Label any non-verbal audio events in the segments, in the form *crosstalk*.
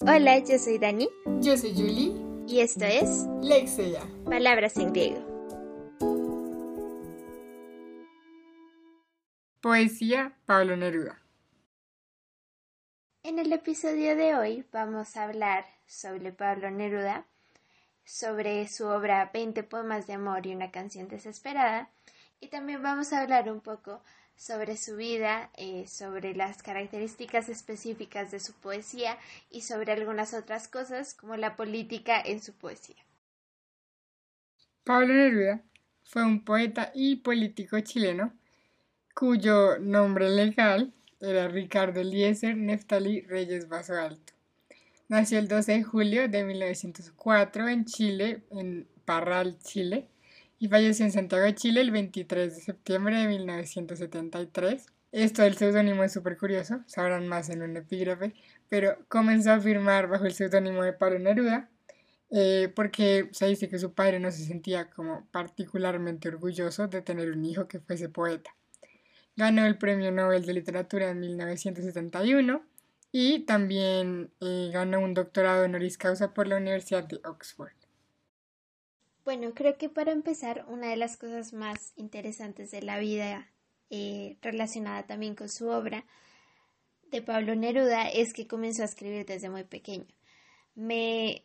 Hola, yo soy Dani. Yo soy Julie. Y esto es Lexia. Palabras en griego. Poesía Pablo Neruda. En el episodio de hoy vamos a hablar sobre Pablo Neruda, sobre su obra 20 poemas de amor y una canción desesperada, y también vamos a hablar un poco sobre su vida, eh, sobre las características específicas de su poesía y sobre algunas otras cosas como la política en su poesía. Pablo Neruda fue un poeta y político chileno cuyo nombre legal era Ricardo Eliezer Neftali Reyes Vaso Alto. Nació el 12 de julio de 1904 en Chile, en Parral, Chile, y falleció en Santiago Chile el 23 de septiembre de 1973. Esto del seudónimo es súper curioso, sabrán más en un epígrafe, pero comenzó a firmar bajo el seudónimo de Pablo Neruda eh, porque se dice que su padre no se sentía como particularmente orgulloso de tener un hijo que fuese poeta. Ganó el Premio Nobel de Literatura en 1971 y también eh, ganó un doctorado honoris causa por la Universidad de Oxford. Bueno, creo que para empezar, una de las cosas más interesantes de la vida eh, relacionada también con su obra de Pablo Neruda es que comenzó a escribir desde muy pequeño. Me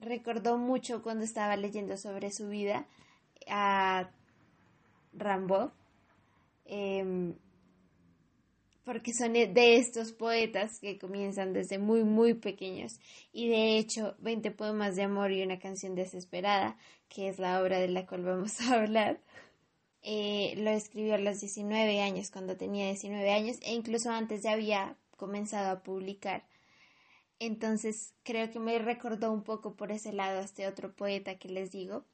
recordó mucho cuando estaba leyendo sobre su vida a Rambo. Porque son de estos poetas que comienzan desde muy, muy pequeños. Y de hecho, 20 poemas de amor y una canción desesperada, que es la obra de la cual vamos a hablar, eh, lo escribió a los 19 años, cuando tenía 19 años, e incluso antes ya había comenzado a publicar. Entonces, creo que me recordó un poco por ese lado a este otro poeta que les digo,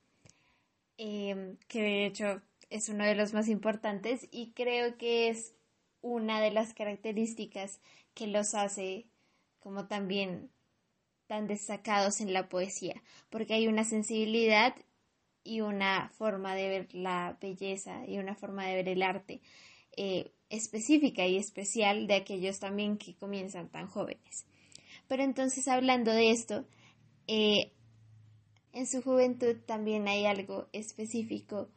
em, que de hecho es uno de los más importantes y creo que es una de las características que los hace como también tan destacados en la poesía, porque hay una sensibilidad y una forma de ver la belleza y una forma de ver el arte eh, específica y especial de aquellos también que comienzan tan jóvenes. Pero entonces hablando de esto, eh, en su juventud también hay algo específico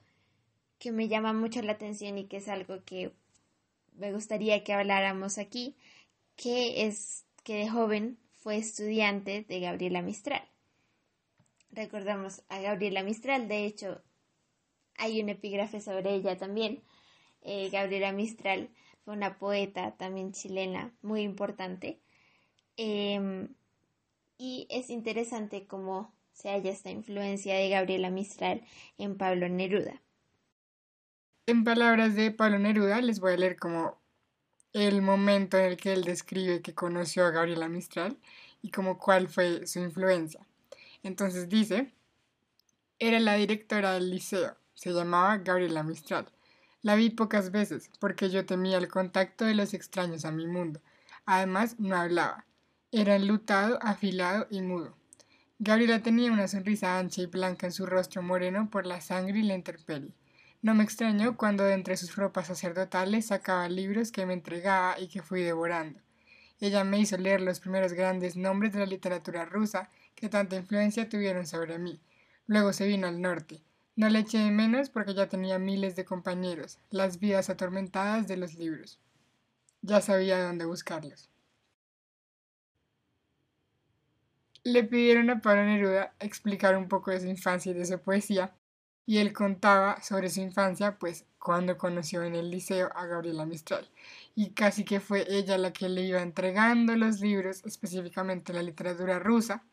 que me llama mucho la atención y que es algo que me gustaría que habláramos aquí, que es que de joven fue estudiante de Gabriela Mistral. Recordamos a Gabriela Mistral, de hecho hay un epígrafe sobre ella también. Eh, Gabriela Mistral fue una poeta también chilena muy importante. Em, y es interesante cómo se halla esta influencia de Gabriela Mistral en Pablo Neruda. En palabras de Pablo Neruda, les voy a leer como el momento en el que él describe que conoció a Gabriela Mistral y como cuál fue su influencia. Entonces dice, era la directora del liceo, se llamaba Gabriela Mistral. La vi pocas veces porque yo temía el contacto de los extraños a mi mundo. Además, no hablaba. Era enlutado, afilado y mudo. Gabriela tenía una sonrisa ancha y blanca en su rostro moreno por la sangre y la intemperie. No me extrañó cuando de entre sus ropas sacerdotales sacaba libros que me entregaba y que fui devorando. Ella me hizo leer los primeros grandes nombres de la literatura rusa que tanta influencia tuvieron sobre mí. Luego se vino al norte. No le eché de menos porque ya tenía miles de compañeros, las vidas atormentadas de los libros. Ya sabía dónde buscarlos. Le pidieron a Pablo Neruda explicar un poco de su infancia y de su poesía, y él contaba sobre su infancia, pues cuando conoció en el liceo a Gabriela Mistral, y casi que fue ella la que le iba entregando los libros, específicamente la literatura rusa,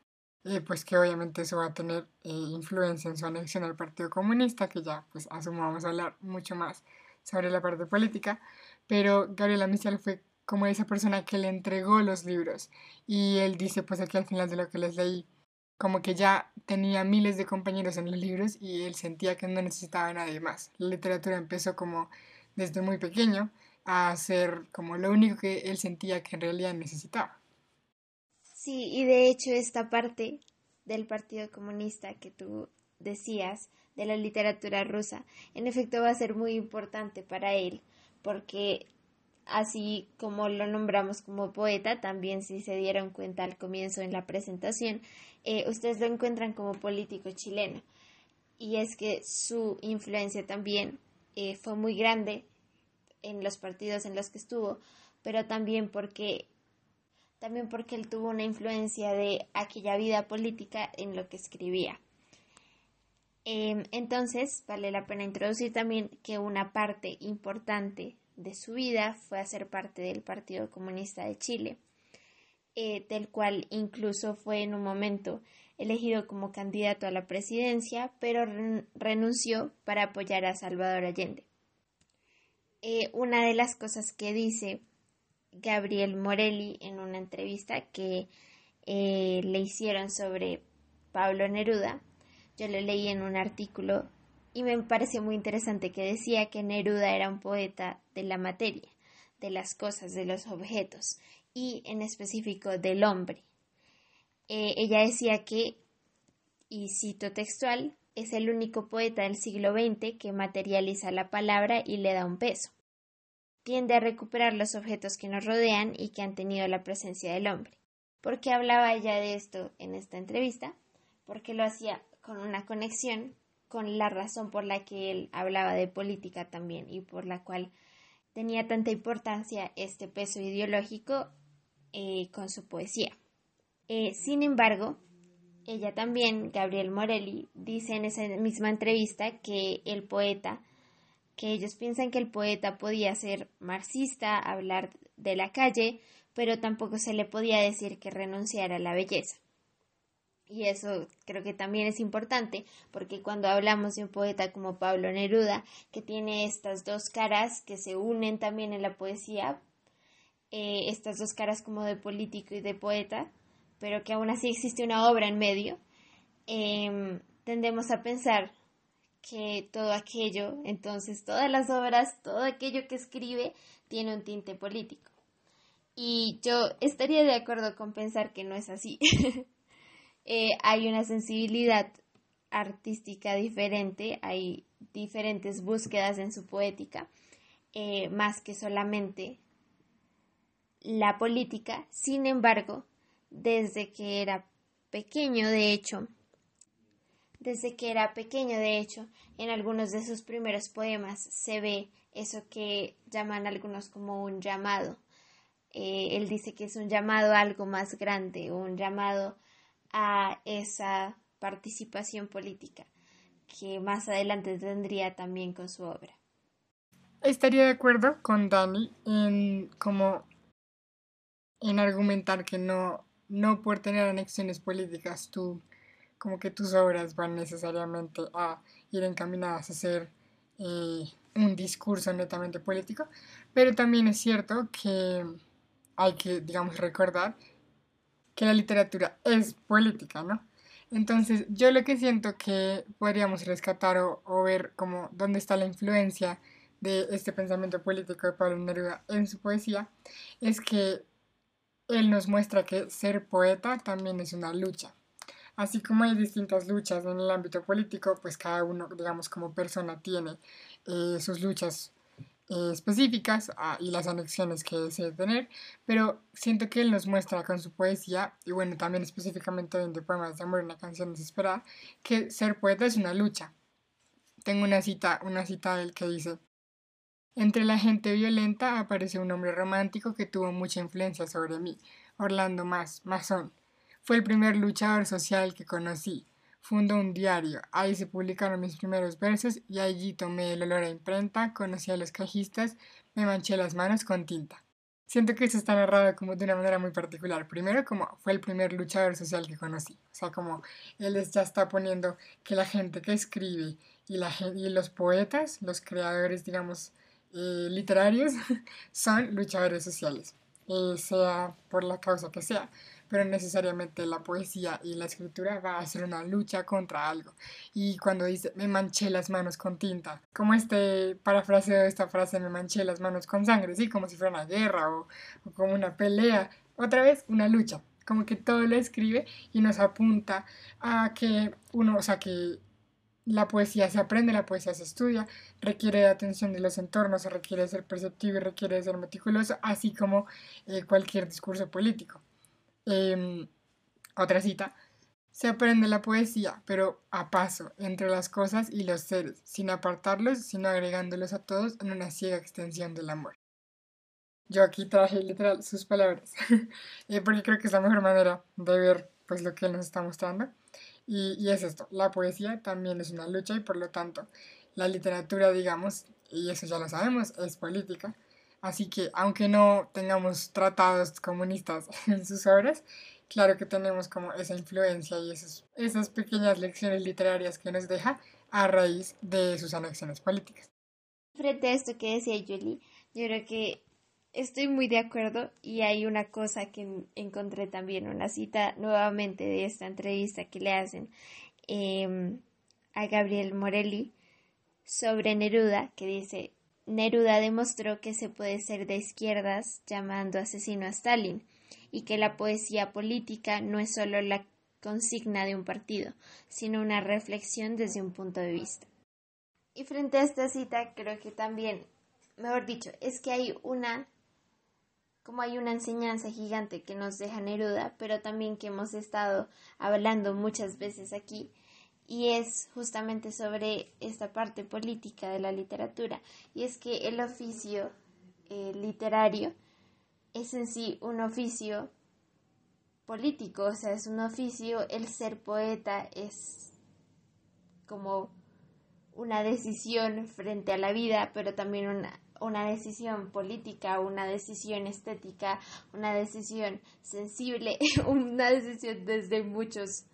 eh, pues que obviamente eso va a tener eh, influencia en su anexión al Partido Comunista, que ya pues asumo a hablar mucho más sobre la parte política, pero Gabriela Mistral fue como esa persona que le entregó los libros, y él dice pues aquí al final de lo que les leí, como que ya tenía miles de compañeros en los libros y él sentía que no necesitaba a nadie más. La literatura empezó como desde muy pequeño a ser como lo único que él sentía que en realidad necesitaba. Sí, y de hecho esta parte del Partido Comunista que tú decías, de la literatura rusa, en efecto va a ser muy importante para él, porque así como lo nombramos como poeta, también si se dieron cuenta al comienzo en la presentación, eh, ustedes lo encuentran como político chileno. Y es que su influencia también eh, fue muy grande en los partidos en los que estuvo, pero también porque también porque él tuvo una influencia de aquella vida política en lo que escribía. Em, entonces, vale la pena introducir también que una parte importante de su vida fue hacer parte del Partido Comunista de Chile, eh, del cual incluso fue en un momento elegido como candidato a la presidencia, pero renunció para apoyar a Salvador Allende. Eh, una de las cosas que dice Gabriel Morelli en una entrevista que eh, le hicieron sobre Pablo Neruda, yo lo leí en un artículo y me pareció muy interesante que decía que Neruda era un poeta de la materia, de las cosas, de los objetos y en específico del hombre. Eh, ella decía que, y cito textual, es el único poeta del siglo XX que materializa la palabra y le da un peso. Tiende a recuperar los objetos que nos rodean y que han tenido la presencia del hombre. ¿Por qué hablaba ella de esto en esta entrevista? Porque lo hacía con una conexión con la razón por la que él hablaba de política también y por la cual tenía tanta importancia este peso ideológico eh, con su poesía. Eh, sin embargo, ella también, Gabriel Morelli, dice en esa misma entrevista que el poeta, que ellos piensan que el poeta podía ser marxista, hablar de la calle, pero tampoco se le podía decir que renunciara a la belleza. Y eso creo que también es importante, porque cuando hablamos de un poeta como Pablo Neruda, que tiene estas dos caras que se unen también en la poesía, eh, estas dos caras como de político y de poeta, pero que aún así existe una obra en medio, em, tendemos a pensar que todo aquello, entonces todas las obras, todo aquello que escribe, tiene un tinte político. Y yo estaría de acuerdo con pensar que no es así. *laughs* Eh, hay una sensibilidad artística diferente, hay diferentes búsquedas en su poética, eh, más que solamente la política. Sin embargo, desde que era pequeño, de hecho, desde que era pequeño, de hecho, en algunos de sus primeros poemas se ve eso que llaman algunos como un llamado. Eh, él dice que es un llamado a algo más grande, un llamado esa participación política que más adelante tendría también con su obra. Estaría de acuerdo con Dani en como en argumentar que no, no por tener anexiones políticas tú como que tus obras van necesariamente a ir encaminadas a ser eh, un discurso netamente político, pero también es cierto que hay que, digamos, recordar que la literatura es política, ¿no? Entonces, yo lo que siento que podríamos rescatar o, ver como dónde está la influencia de este pensamiento político de Pablo Neruda en su poesía, es que él nos muestra que ser poeta también es una lucha. Así como hay distintas luchas en el ámbito político, pues cada uno, digamos, como persona tiene eh, sus luchas eh, específicas ah, y las anexiones que desee tener, pero siento que él nos muestra con su poesía, y bueno, también específicamente en de Poemas de Amor, una canción desesperada, que ser poeta es una lucha. Tengo una cita, una cita de él que dice, entre la gente violenta aparece un hombre romántico que tuvo mucha influencia sobre mí, Orlando Mas, Masón. Fue el primer luchador social que conocí fundó un diario. Ahí se publicaron mis primeros versos y allí tomé el olor a imprenta, conocí a los cajistas, me manché las manos con tinta. Siento que eso está narrado como de una manera muy particular. Primero, como fue el primer luchador social que conocí. O sea, como él ya está poniendo que la gente que escribe y, la, y los poetas, los creadores, digamos, eh, literarios, *laughs* son luchadores sociales, eh, sea por la causa que sea pero necesariamente la poesía y la escritura va a ser una lucha contra algo. Y cuando dice, me manché las manos con tinta, como este parafraseo de esta frase, me manché las manos con sangre, sí, como si fuera una guerra o, como una pelea, otra vez una lucha, como que todo lo escribe y nos apunta a que uno, o sea, que la poesía se aprende, la poesía se estudia, requiere de atención de los entornos, requiere ser perceptivo y requiere ser meticuloso, así como eh, cualquier discurso político. Em, otra cita. Se aprende la poesía, pero a paso, entre las cosas y los seres, sin apartarlos, sino agregándolos a todos en una ciega extensión del amor. Yo aquí traje literal sus palabras, *laughs* eh, porque creo que es la mejor manera de ver pues, lo que él nos está mostrando. Y, y es esto, la poesía también es una lucha y por lo tanto la literatura, digamos, y eso ya lo sabemos, es política. Así que aunque no tengamos tratados comunistas *laughs* en sus obras, claro que tenemos como esa influencia y esas, esas pequeñas lecciones literarias que nos deja a raíz de sus anexiones políticas. Frente a esto que decía Julie, yo creo que estoy muy de acuerdo y hay una cosa que encontré también, una cita nuevamente de esta entrevista que le hacen em, a Gabriel Morelli sobre Neruda, que dice, Neruda demostró que se puede ser de izquierdas llamando asesino a Stalin y que la poesía política no es solo la consigna de un partido, sino una reflexión desde un punto de vista. Y frente a esta cita, creo que también, mejor dicho, es que hay una, como hay una enseñanza gigante que nos deja Neruda, pero también que hemos estado hablando muchas veces aquí, y es justamente sobre esta parte política de la literatura, y es que el oficio eh, literario es en sí un oficio político, o sea, es un oficio, el ser poeta es como una decisión frente a la vida, pero también una, una decisión política, una decisión estética, una decisión sensible, *laughs* una decisión desde muchos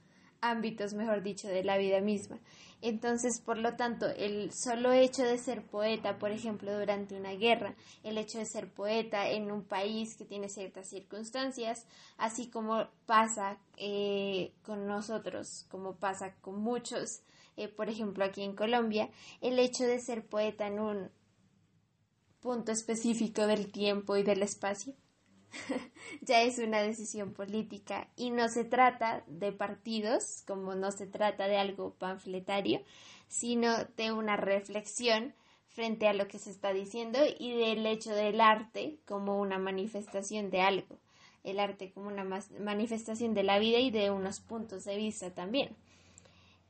ámbitos, mejor dicho, de la vida misma. Entonces, por lo tanto, el solo hecho de ser poeta, por ejemplo, durante una guerra, el hecho de ser poeta en un país que tiene ciertas circunstancias, así como pasa eh, con nosotros, como pasa con muchos, eh, por ejemplo, aquí en Colombia, el hecho de ser poeta en un punto específico del tiempo y del espacio, *laughs* ya es una decisión política y no se trata de partidos, como no se trata de algo panfletario, sino de una reflexión frente a lo que se está diciendo y del hecho del arte como una manifestación de algo, el arte como una manifestación de la vida y de unos puntos de vista también.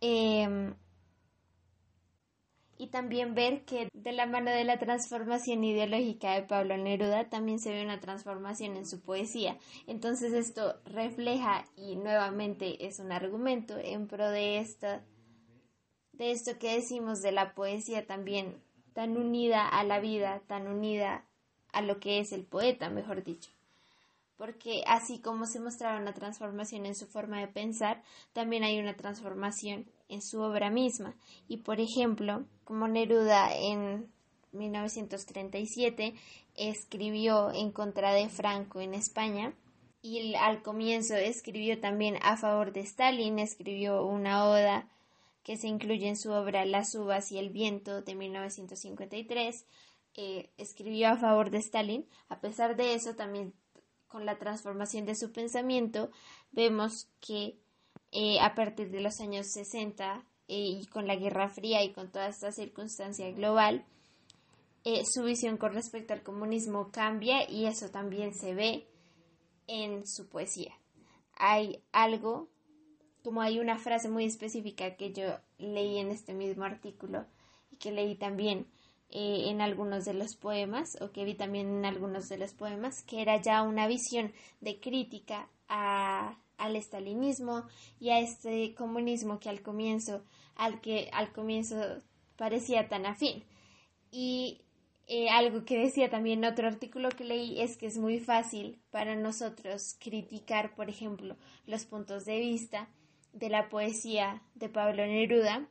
Em, y también ver que de la mano de la transformación ideológica de Pablo Neruda también se ve una transformación en su poesía. Entonces esto refleja y nuevamente es un argumento en pro de esta de esto que decimos de la poesía también tan unida a la vida, tan unida a lo que es el poeta, mejor dicho porque así como se mostraba una transformación en su forma de pensar, también hay una transformación en su obra misma. Y por ejemplo, como Neruda en 1937 escribió en contra de Franco en España, y al comienzo escribió también a favor de Stalin, escribió una oda que se incluye en su obra Las uvas y el viento de 1953, eh, escribió a favor de Stalin. A pesar de eso, también con la transformación de su pensamiento, vemos que eh, a partir de los años 60 eh, y con la Guerra Fría y con toda esta circunstancia global, eh, su visión con respecto al comunismo cambia y eso también se ve en su poesía. Hay algo, como hay una frase muy específica que yo leí en este mismo artículo y que leí también eh, en algunos de los poemas, o que vi también en algunos de los poemas, que era ya una visión de crítica a, al estalinismo y a este comunismo que al comienzo, al que al comienzo parecía tan afín. Y eh, algo que decía también otro artículo que leí es que es muy fácil para nosotros criticar, por ejemplo, los puntos de vista de la poesía de Pablo Neruda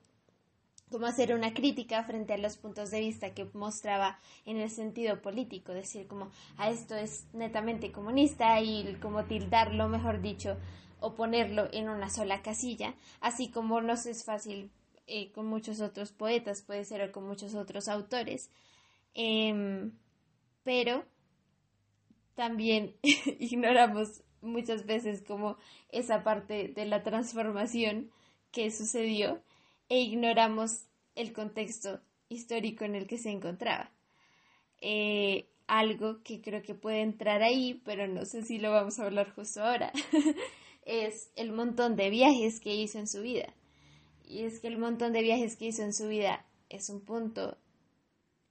como hacer una crítica frente a los puntos de vista que mostraba en el sentido político, decir como a esto es netamente comunista y como tildarlo, mejor dicho, o ponerlo en una sola casilla, así como nos es fácil eh, con muchos otros poetas, puede ser o con muchos otros autores, em, pero también *laughs* ignoramos muchas veces como esa parte de la transformación que sucedió e ignoramos el contexto histórico en el que se encontraba. Eh, algo que creo que puede entrar ahí, pero no sé si lo vamos a hablar justo ahora, *laughs* es el montón de viajes que hizo en su vida. Y es que el montón de viajes que hizo en su vida es un punto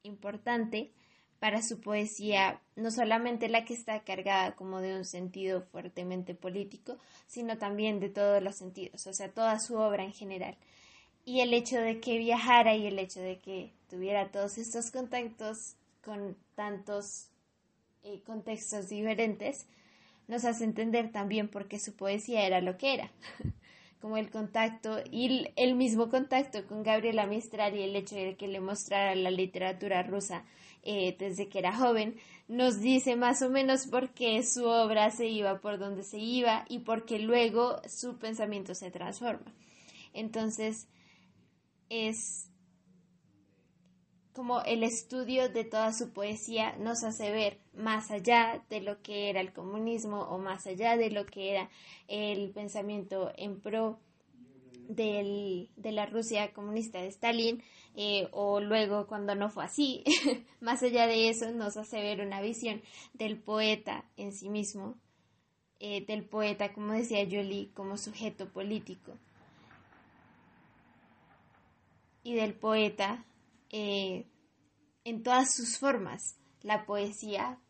importante para su poesía, no solamente la que está cargada como de un sentido fuertemente político, sino también de todos los sentidos, o sea, toda su obra en general. Y el hecho de que viajara y el hecho de que tuviera todos estos contactos con tantos eh, contextos diferentes, nos hace entender también por qué su poesía era lo que era. *laughs* como el contacto y el mismo contacto con Gabriela Mistral y el hecho de que le mostrara la literatura rusa eh, desde que era joven, nos dice más o menos por qué su obra se iba por donde se iba y por qué luego su pensamiento se transforma. Entonces, es como el estudio de toda su poesía nos hace ver más allá de lo que era el comunismo o más allá de lo que era el pensamiento en pro de la Rusia comunista de Stalin eh, o luego cuando no fue así. *laughs* más allá de eso nos hace ver una visión del poeta en sí mismo, eh, del poeta, como decía Jolie, como sujeto político y del poeta eh, en todas sus formas, la poesía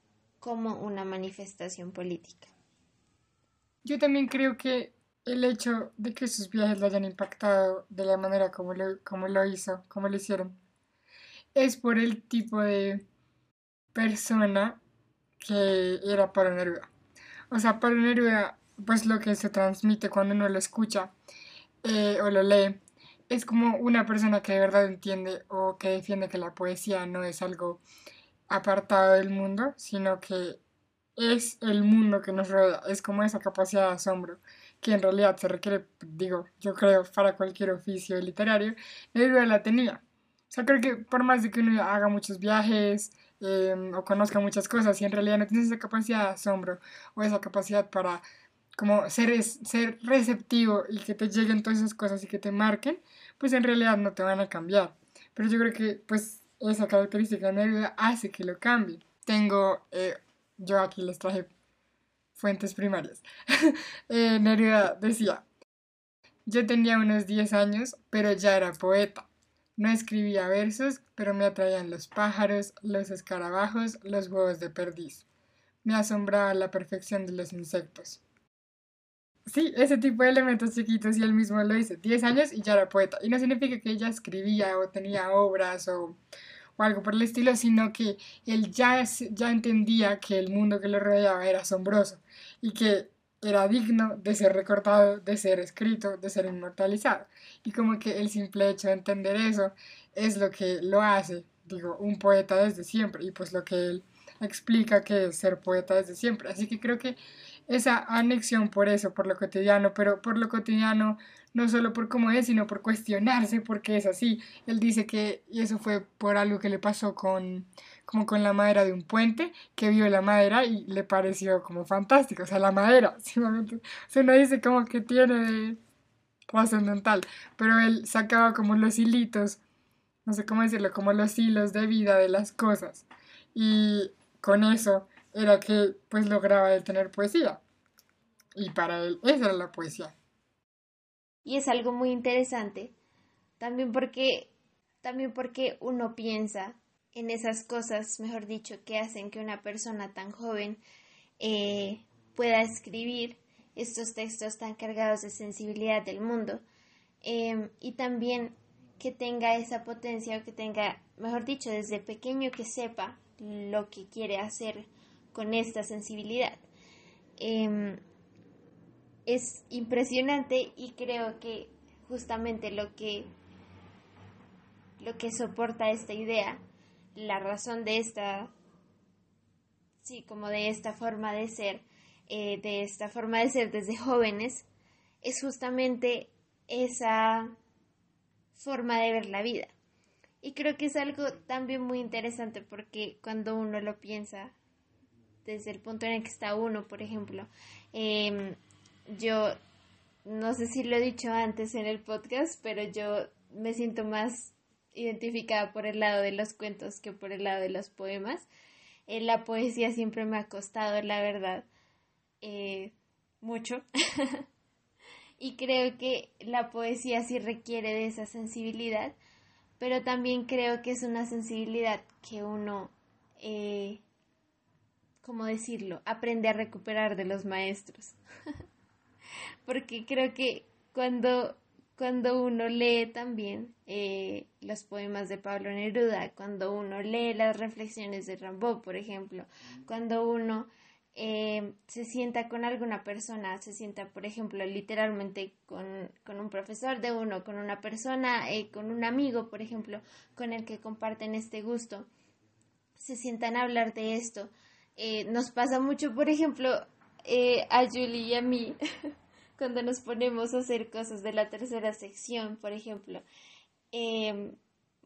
como una manifestación política. Yo también creo que el hecho de que sus viajes lo hayan impactado de la manera como lo, como lo hizo, como lo hicieron, es por el tipo de persona que era Pablo Neruda. O sea, Pablo Neruda, pues lo que se transmite cuando uno lo escucha eh, o lo lee, es como una persona que de verdad entiende o que defiende que la poesía no es algo apartado del mundo, sino que es el mundo que nos rodea, es como esa capacidad de asombro que en realidad se requiere, digo, yo creo, para cualquier oficio literario, Neruda la tenía. O sea, creo que por más de que uno haga muchos viajes em, o conozca muchas cosas, y en realidad no tienes esa capacidad de asombro o esa capacidad para como ser, ser receptivo y que te lleguen todas esas cosas y que te marquen, pues en realidad no te van a cambiar. Pero yo creo que pues esa característica de Neruda hace que lo cambie. Tengo, eh, yo aquí les traje fuentes primarias. *laughs* eh, Neruda decía, yo tenía unos 10 años, pero ya era poeta. No escribía versos, pero me atraían los pájaros, los escarabajos, los huevos de perdiz. Me asombraba la perfección de los insectos. Sí, ese tipo de elementos chiquitos y él mismo lo dice, 10 años y ya era poeta. Y no significa que ella escribía o tenía obras o, o algo por el estilo, sino que él ya, ya entendía que el mundo que lo rodeaba era asombroso y que era digno de ser recortado, de ser escrito, de ser inmortalizado. Y como que el simple hecho de entender eso es lo que lo hace, digo, un poeta desde siempre y pues lo que él explica que es ser poeta desde siempre. Así que creo que esa anexión por eso, por lo cotidiano, pero por lo cotidiano no solo por cómo es, sino por cuestionarse por qué es así. Él dice que eso fue por algo que le pasó con como con la madera de un puente, que vio la madera y le pareció como fantástico, o sea, la madera, *laughs* simplemente, o sea, uno dice como que tiene trascendental, pero él sacaba como los hilitos, no sé cómo decirlo, como los hilos de vida de las cosas, y con eso era que pues lograba tener poesía. Y para él esa era la poesía. Y es algo muy interesante, también porque, también porque uno piensa en esas cosas, mejor dicho, que hacen que una persona tan joven eh, pueda escribir estos textos tan cargados de sensibilidad del mundo. Em, y también que tenga esa potencia o que tenga, mejor dicho, desde pequeño que sepa lo que quiere hacer con esta sensibilidad. Em, es impresionante y creo que justamente lo que lo que soporta esta idea, la razón de esta, sí, como de esta forma de ser, eh, de esta forma de ser desde jóvenes, es justamente esa forma de ver la vida. Y creo que es algo también muy interesante porque cuando uno lo piensa desde el punto en el que está uno, por ejemplo. Em, yo no sé si lo he dicho antes en el podcast, pero yo me siento más identificada por el lado de los cuentos que por el lado de los poemas. Eh, la poesía siempre me ha costado, la verdad, eh, mucho. *laughs* y creo que la poesía sí requiere de esa sensibilidad, pero también creo que es una sensibilidad que uno, eh, ¿cómo decirlo?, aprende a recuperar de los maestros. *laughs* Porque creo que cuando, cuando uno lee también eh, los poemas de Pablo Neruda, cuando uno lee las reflexiones de Rambaud, por ejemplo, cuando uno eh, se sienta con alguna persona, se sienta, por ejemplo, literalmente con, con un profesor de uno, con una persona, eh, con un amigo, por ejemplo, con el que comparten este gusto, se sientan a hablar de esto. Eh, nos pasa mucho, por ejemplo, a Julie y a mí, *laughs* cuando nos ponemos a hacer cosas de la tercera sección, por ejemplo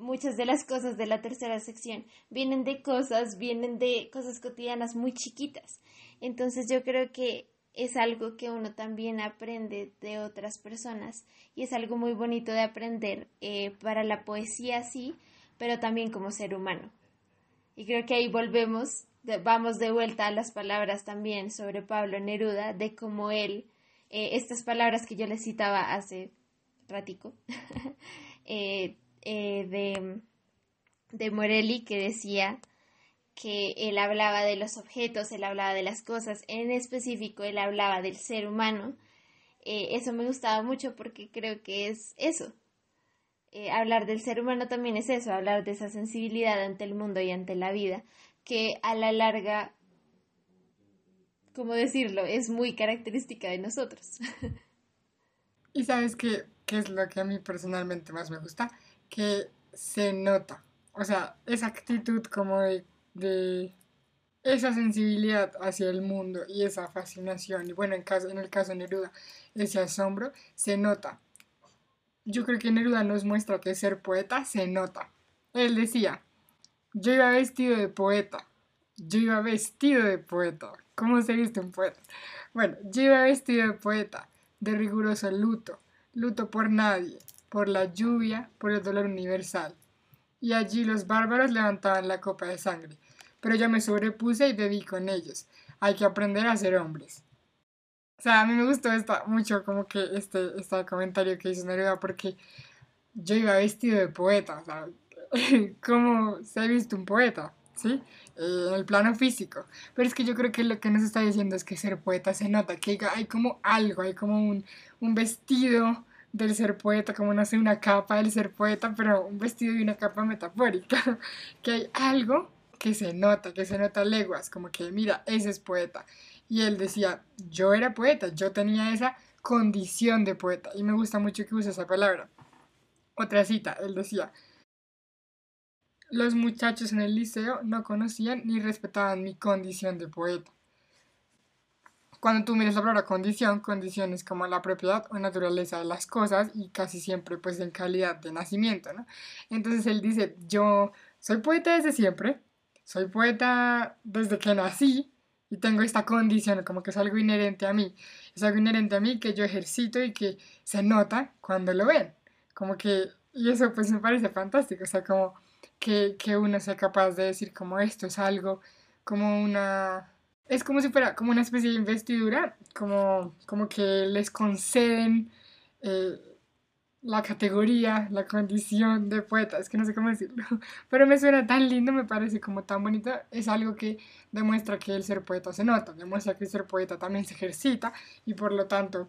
muchas de las cosas de la tercera sección vienen de cosas, vienen de cosas cotidianas muy chiquitas. Entonces yo creo que es algo que uno también aprende de otras personas y es algo muy bonito de aprender eh, para la poesía sí, pero también como ser humano. Y creo que ahí volvemos, vamos de vuelta a las palabras también sobre Pablo Neruda, de cómo él, eh, estas palabras que yo le citaba hace ratico, *laughs* eh, eh, de, de Morelli que decía que él hablaba de los objetos, él hablaba de las cosas, en específico él hablaba del ser humano. Eso me gustaba mucho porque creo que es eso. Hablar del ser humano también es eso, hablar de esa sensibilidad ante el mundo y ante la vida, que a la larga, ¿cómo decirlo?, es muy característica de nosotros. *laughs* ¿Y sabes qué, qué es lo que a mí personalmente más me gusta? que se nota. O sea, esa actitud como de, esa sensibilidad hacia el mundo y esa fascinación, y bueno, en, caso, en el caso de Neruda, ese asombro, se nota. Yo creo que Neruda nos muestra que ser poeta se nota. Él decía, yo iba vestido de poeta, yo iba vestido de poeta. ¿Cómo se viste un poeta? Bueno, yo iba vestido de poeta, de riguroso luto, luto por nadie, por la lluvia, por el dolor universal. Y allí los bárbaros levantaban la copa de sangre. Pero yo me sobrepuse y bebí con ellos. Hay que aprender a ser hombres. O sea, a mí me gustó mucho como que este, este comentario que hizo Neruda porque yo iba vestido de poeta, *laughs* ¿cómo se ha visto un poeta? ¿Sí? Eh, en el plano físico. Pero es que yo creo que lo que nos está diciendo es que ser poeta se nota, que hay como algo, hay como un, un vestido, del ser poeta, como no sé, una capa del ser poeta, pero un vestido y una capa metafórica, *laughs* que hay algo que se nota, que se nota leguas, como que mira, ese es poeta. Y él decía, yo era poeta, yo tenía esa condición de poeta, y me gusta mucho que use esa palabra. Otra cita, él decía, los muchachos en el liceo no conocían ni respetaban mi condición de poeta. Cuando tú miras la palabra condición, condición es como la propiedad o naturaleza de las cosas y casi siempre pues en calidad de nacimiento, ¿no? Entonces él dice, yo soy poeta desde siempre, soy poeta desde que nací y tengo esta condición, como que es algo inherente a mí, es algo inherente a mí que yo ejercito y que se nota cuando lo ven, como que, y eso pues me parece fantástico, o sea, como que, que uno sea capaz de decir como esto es algo, como una es como si fuera como una especie de investidura, como, como que les conceden eh, la categoría, la condición de poeta, es que no sé cómo decirlo, *laughs* pero me suena tan lindo, me parece como tan bonito, es algo que demuestra que el ser poeta se nota, demuestra que el ser poeta también se ejercita y por lo tanto,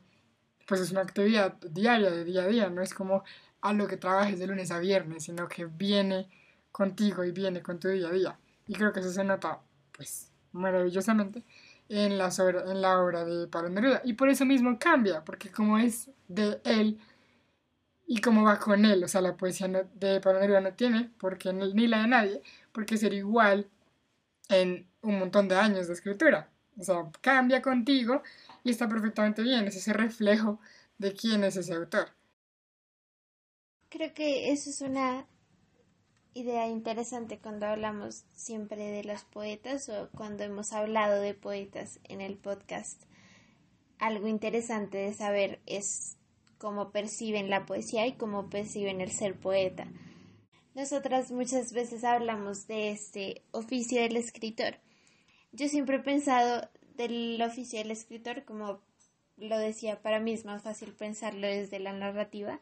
pues es una actividad diaria, de día a día, no es como algo que trabajes de lunes a viernes, sino que viene contigo y viene con tu día a día. Y creo que eso se nota, pues, maravillosamente en la, en la obra de Pablo Neruda. Y por eso mismo cambia, porque como es de él y como va con él, o sea, la poesía de Pablo Neruda no tiene, porque ni la de nadie, porque ser igual en un montón de años de escritura. O sea, cambia contigo y está perfectamente bien, es ese reflejo de quién es ese autor. Creo que eso es una idea interesante cuando hablamos siempre de los poetas o cuando hemos hablado de poetas en el podcast. Algo interesante de saber es cómo perciben la poesía y cómo perciben el ser poeta. Nosotras muchas veces hablamos de este oficio del escritor. Yo siempre he pensado del oficio del escritor como lo decía, para mí es más fácil pensarlo desde la narrativa,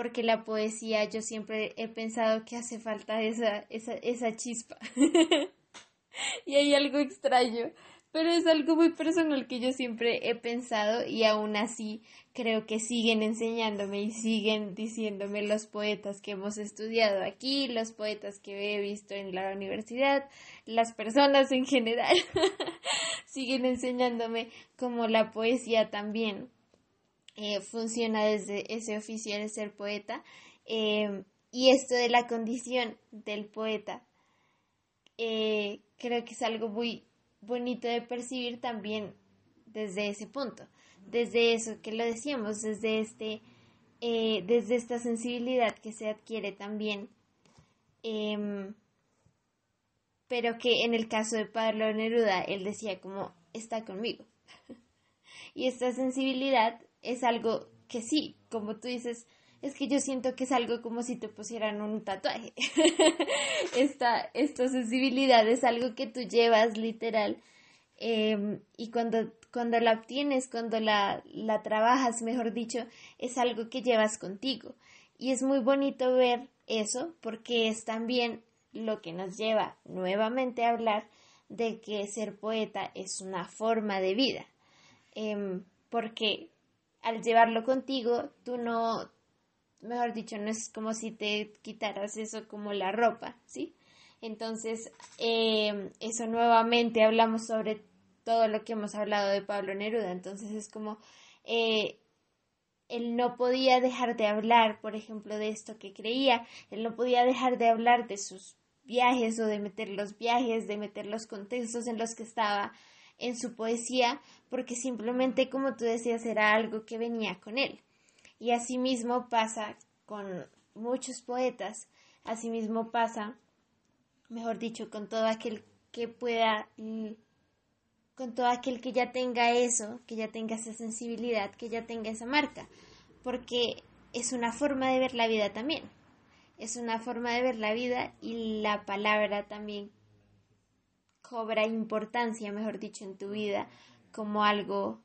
porque la poesía yo siempre he pensado que hace falta esa, esa, esa chispa. *laughs* y hay algo extraño, pero es algo muy personal que yo siempre he pensado y aún así creo que siguen enseñándome y siguen diciéndome los poetas que hemos estudiado aquí, los poetas que he visto en la universidad, las personas en general, *laughs* siguen enseñándome como la poesía también eh, funciona desde ese oficio de ser poeta eh, y esto de la condición del poeta. Eh, creo que es algo muy bonito de percibir también desde ese punto, desde eso que lo decíamos, desde este, eh, desde esta sensibilidad que se adquiere también, em, pero que en el caso de Pablo Neruda él decía como está conmigo *laughs* y esta sensibilidad es algo que sí, como tú dices, es que yo siento que es algo como si te pusieran un tatuaje. *laughs* esta, esta sensibilidad es algo que tú llevas literal em, y cuando, cuando la obtienes, cuando la, la trabajas, mejor dicho, es algo que llevas contigo. Y es muy bonito ver eso porque es también lo que nos lleva nuevamente a hablar de que ser poeta es una forma de vida. Em, porque al llevarlo contigo, tú no, mejor dicho, no es como si te quitaras eso como la ropa, ¿sí? Entonces, em, eso nuevamente hablamos sobre todo lo que hemos hablado de Pablo Neruda, entonces es como eh, él no podía dejar de hablar, por ejemplo, de esto que creía, él no podía dejar de hablar de sus viajes o de meter los viajes, de meter los contextos en los que estaba en su poesía, porque simplemente, como tú decías, era algo que venía con él. Y asimismo pasa con muchos poetas, asimismo pasa, mejor dicho, con todo aquel que pueda, con todo aquel que ya tenga eso, que ya tenga esa sensibilidad, que ya tenga esa marca, porque es una forma de ver la vida también, es una forma de ver la vida y la palabra también cobra importancia, mejor dicho, en tu vida como algo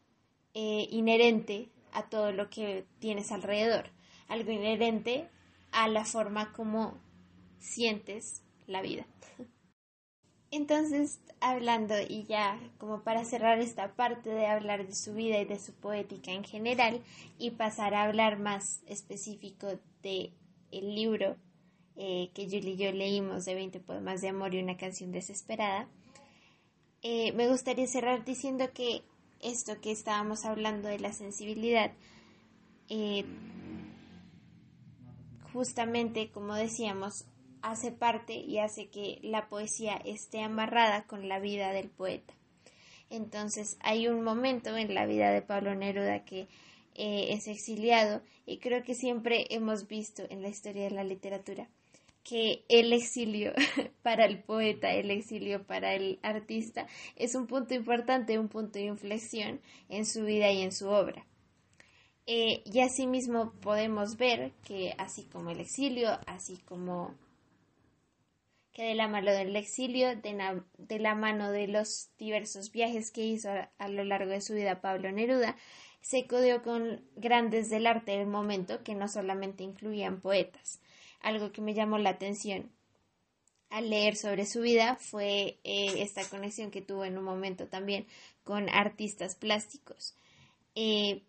eh, inherente a todo lo que tienes alrededor, algo inherente a la forma como sientes la vida. Entonces, hablando y ya como para cerrar esta parte de hablar de su vida y de su poética en general y pasar a hablar más específico de el libro eh, que Julie y yo leímos de 20 poemas de amor y una canción desesperada, eh, me gustaría cerrar diciendo que esto que estábamos hablando de la sensibilidad, eh, justamente como decíamos, hace parte y hace que la poesía esté amarrada con la vida del poeta. Entonces hay un momento en la vida de Pablo Neruda que eh, es exiliado y creo que siempre hemos visto en la historia de la literatura que el exilio *laughs* para el poeta, el exilio para el artista, es un punto importante, un punto de inflexión en su vida y en su obra. Eh, y asimismo podemos ver que así como el exilio, así como que de la mano del exilio, de, la mano de los diversos viajes que hizo a, a, lo largo de su vida Pablo Neruda, se codeó con grandes del arte del momento que no solamente incluían poetas, algo que me llamó la atención al leer sobre su vida fue eh, esta conexión que tuvo en un momento también con artistas plásticos. Eh,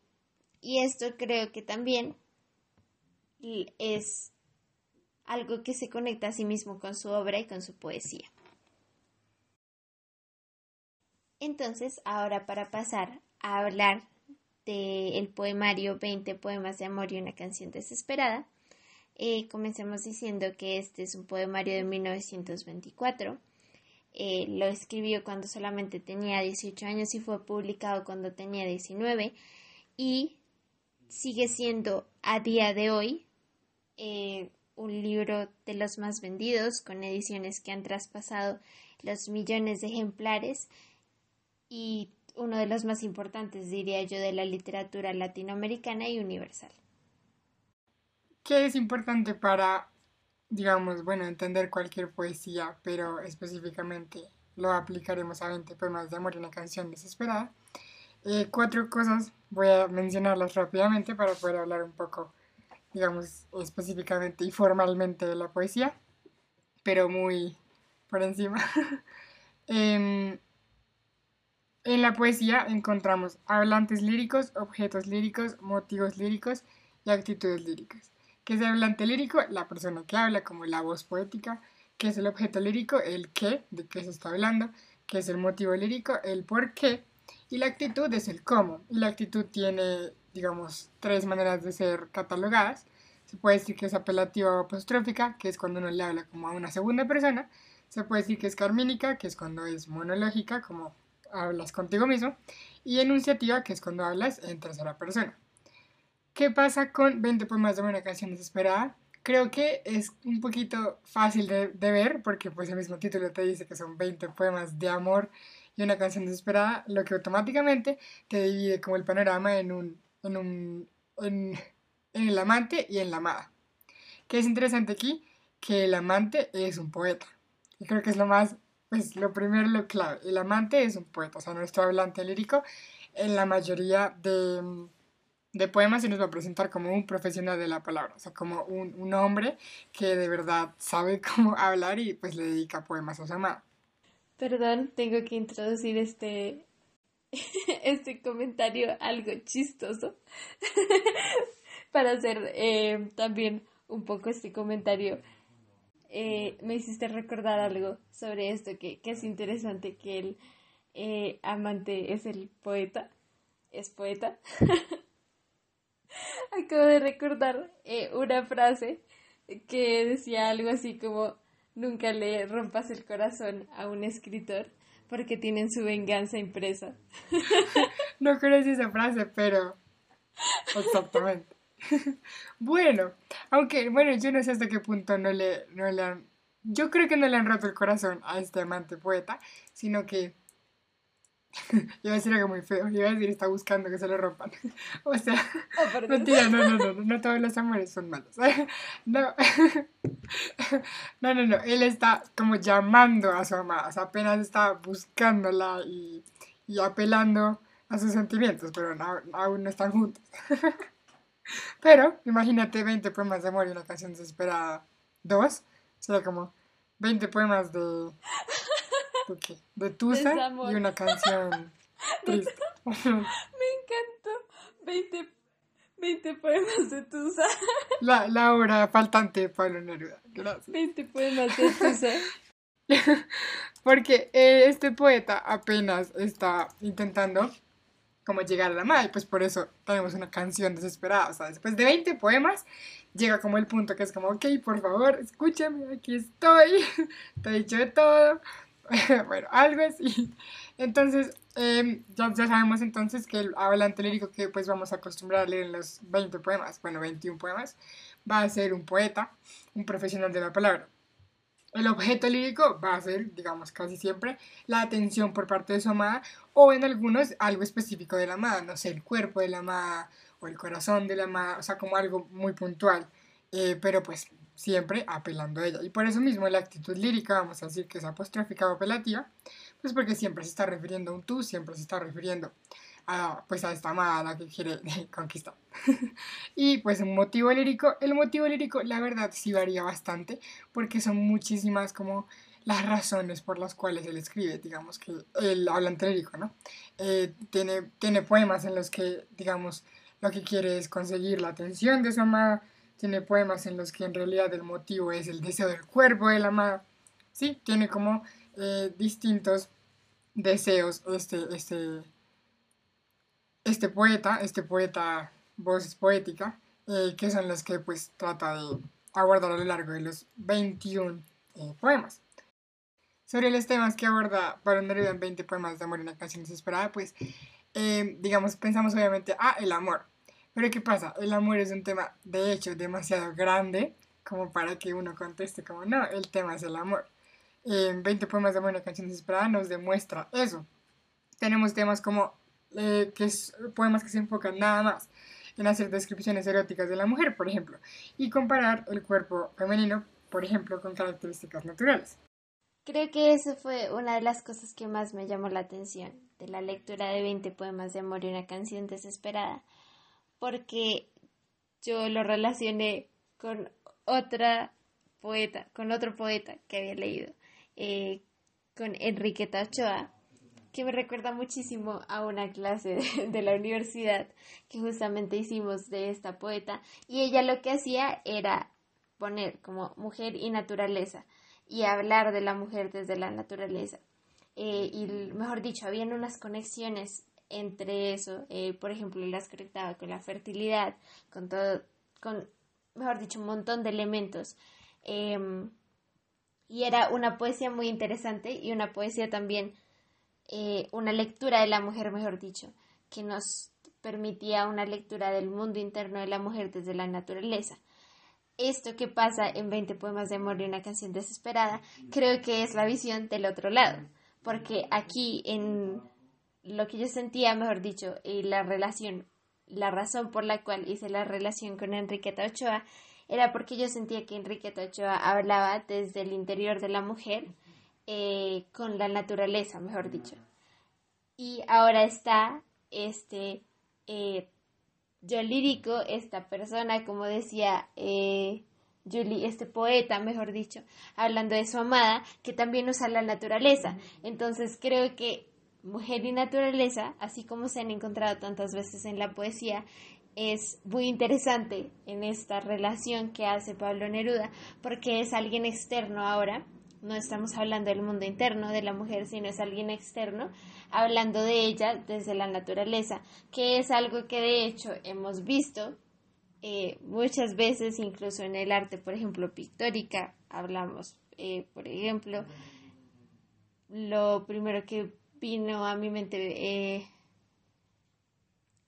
y esto creo que también es algo que se conecta a sí mismo con su obra y con su poesía. Entonces, ahora para pasar a hablar del poemario 20 poemas de amor y una canción desesperada, eh, comencemos diciendo que este es un poemario de 1924. Eh, lo escribió cuando solamente tenía 18 años y fue publicado cuando tenía 19 y sigue siendo a día de hoy eh, un libro de los más vendidos con ediciones que han traspasado los millones de ejemplares y uno de los más importantes, diría yo, de la literatura latinoamericana y universal. Que es importante para, digamos, bueno, entender cualquier poesía, pero específicamente lo aplicaremos a 20 poemas de amor y una canción desesperada. Eh, cuatro cosas, voy a mencionarlas rápidamente para poder hablar un poco, digamos, específicamente y formalmente de la poesía, pero muy por encima. *laughs* Em, en la poesía encontramos hablantes líricos, objetos líricos, motivos líricos y actitudes líricas. ¿Qué es el hablante lírico? La persona que habla, como la voz poética. ¿Qué es el objeto lírico? El qué, de qué se está hablando. ¿Qué es el motivo lírico? El por qué. Y la actitud es el cómo. Y la actitud tiene, digamos, tres maneras de ser catalogadas. Se puede decir que es apelativa o apostrófica, que es cuando uno le habla como a una segunda persona. Se puede decir que es carmínica, que es cuando es monológica, como hablas contigo mismo, y enunciativa, que es cuando hablas en tercera persona. ¿Qué pasa con 20 poemas de una canción desesperada? Creo que es un poquito fácil de, ver, porque pues el mismo título te dice que son 20 poemas de amor y una canción desesperada, lo que automáticamente te divide como el panorama en un, en un, en, en el amante y en la amada. ¿Qué es interesante aquí? Que el amante es un poeta. Y creo que es lo más pues lo primero, lo clave, el amante es un poeta, o sea, nuestro hablante lírico en la mayoría de, de poemas se nos va a presentar como un profesional de la palabra, o sea, como un, un hombre que de verdad sabe *laughs* cómo hablar y pues le dedica poemas a su amada. Perdón, tengo que introducir este, *laughs* este comentario algo chistoso *laughs* para hacer eh, también un poco este comentario eh, me hiciste recordar algo sobre esto, que, es interesante que el eh, amante es el poeta, es poeta. Acabo de recordar eh, una frase que decía algo así como, nunca le rompas el corazón a un escritor porque tienen su venganza impresa. *laughs* no conocí esa frase, pero exactamente. *laughs* bueno, aunque, bueno, yo no sé hasta qué punto no le, no le han... Yo creo que no le han roto el corazón a este amante poeta, sino que... *laughs* iba a decir algo muy feo, iba a decir está buscando que se lo rompan. *laughs* o sea, oh, no, no, no, no, no todos los amores son malos. *laughs* no. no, no, no, él está como llamando a su amada, o sea, apenas está buscándola y, y apelando a sus sentimientos, pero aún no están juntos. Pero imagínate 20 poemas de amor y una canción desesperada. Dos. Sería como 20 poemas de. ¿De Tusa y una canción *laughs* triste. Me encantó. 20, 20 poemas de Tusa. La, la obra faltante de Pablo Neruda. Gracias. 20 poemas de Tusa. *laughs* Porque eh, este poeta apenas está intentando como llegar a la madre, pues por eso tenemos una canción desesperada, o sea, después de 20 poemas llega como el punto que es como, ok, por favor, escúchame, aquí estoy, *laughs* te he dicho de todo, *laughs* bueno, algo así. *laughs* Entonces, em, ya, ya, sabemos entonces que el hablante lírico que pues vamos a acostumbrar a leer en los 20 poemas, bueno, 21 poemas, va a ser un poeta, un profesional de la palabra. El objeto lírico va a ser, digamos, casi siempre la atención por parte de su amada o en algunos algo específico de la amada, no sé, el cuerpo de la amada o el corazón de la amada, o sea, como algo muy puntual, eh, pero pues siempre apelando a ella. Y por eso mismo la actitud lírica, vamos a decir que es apostrófica o apelativa, pues porque siempre se está refiriendo a un tú, siempre se está refiriendo a, pues a esta amada que quiere *laughs* conquistar. *laughs* y pues un motivo lírico, el motivo lírico la verdad sí varía bastante porque son muchísimas como las razones por las cuales él escribe, digamos que él habla lírico, ¿no? Eh, tiene, tiene poemas en los que, digamos, lo que quiere es conseguir la atención de su amada, tiene poemas en los que en realidad el motivo es el deseo del cuerpo de la amada, sí, tiene como eh, distintos deseos este, este, este poeta, este poeta voces poética, eh, que son las que pues trata de abordar a lo largo de los 21 eh, poemas. Sobre los temas que aborda Pablo Neruda en 20 poemas de amor y una canción desesperada, pues eh, digamos, pensamos obviamente, ah, el amor. Pero ¿qué pasa? El amor es un tema, de hecho, demasiado grande como para que uno conteste como, no, el tema es el amor. En 20 poemas de amor y una canción desesperada nos demuestra eso. Tenemos temas como eh, que poemas que se enfocan nada más en hacer descripciones eróticas de la mujer, por ejemplo, y comparar el cuerpo femenino, por ejemplo, con características naturales. Creo que eso fue una de las cosas que más me llamó la atención de la lectura de 20 poemas de amor y una canción desesperada, porque yo lo relacioné con otra poeta, con otro poeta que había leído, eh, con Enriqueta Ochoa, que me recuerda muchísimo a una clase de, la universidad que justamente hicimos de esta poeta, y ella lo que hacía era poner como mujer y naturaleza y hablar de la mujer desde la naturaleza. Eh, y mejor dicho, habían unas conexiones entre eso, eh, por ejemplo, las conectaba con la fertilidad, con todo, con, mejor dicho, un montón de elementos. Em, y era una poesía muy interesante y una poesía también, eh, una lectura de la mujer, mejor dicho, que nos permitía una lectura del mundo interno de la mujer desde la naturaleza. Esto que pasa en 20 poemas de amor y una canción desesperada, creo que es la visión del otro lado, porque aquí en lo que yo sentía, mejor dicho, y la relación, la razón por la cual hice la relación con Enriqueta Ochoa, era porque yo sentía que Enriqueta Ochoa hablaba desde el interior de la mujer, eh, con la naturaleza, mejor dicho. Y ahora está este eh, yo lírico, esta persona, como decía eh, Julie, este poeta, mejor dicho, hablando de su amada, que también usa la naturaleza. Entonces creo que mujer y naturaleza, así como se han encontrado tantas veces en la poesía, es muy interesante en esta relación que hace Pablo Neruda, porque es alguien externo ahora, no estamos hablando del mundo interno de la mujer, sino es alguien externo, hablando de ella desde la naturaleza, que es algo que de hecho hemos visto eh, muchas veces, incluso en el arte, por ejemplo, pictórica, hablamos, eh, por ejemplo, lo primero que vino a mi mente eh,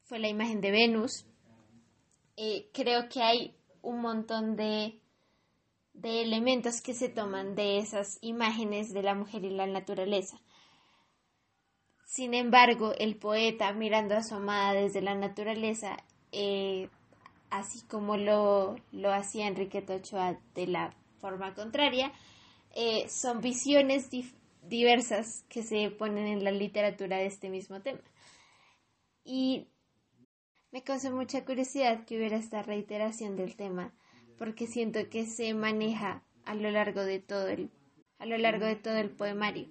fue la imagen de Venus. creo que hay un montón de de elementos que se toman de esas imágenes de la mujer y la naturaleza. Sin embargo, el poeta, mirando a su amada desde la naturaleza, eh, así como lo, lo hacía Enrique Ochoa de la forma contraria, eh, son visiones diversas que se ponen en la literatura de este mismo tema. Y me causó mucha curiosidad que hubiera esta reiteración del tema porque siento que se maneja a lo largo de todo el, a lo largo de todo el poemario.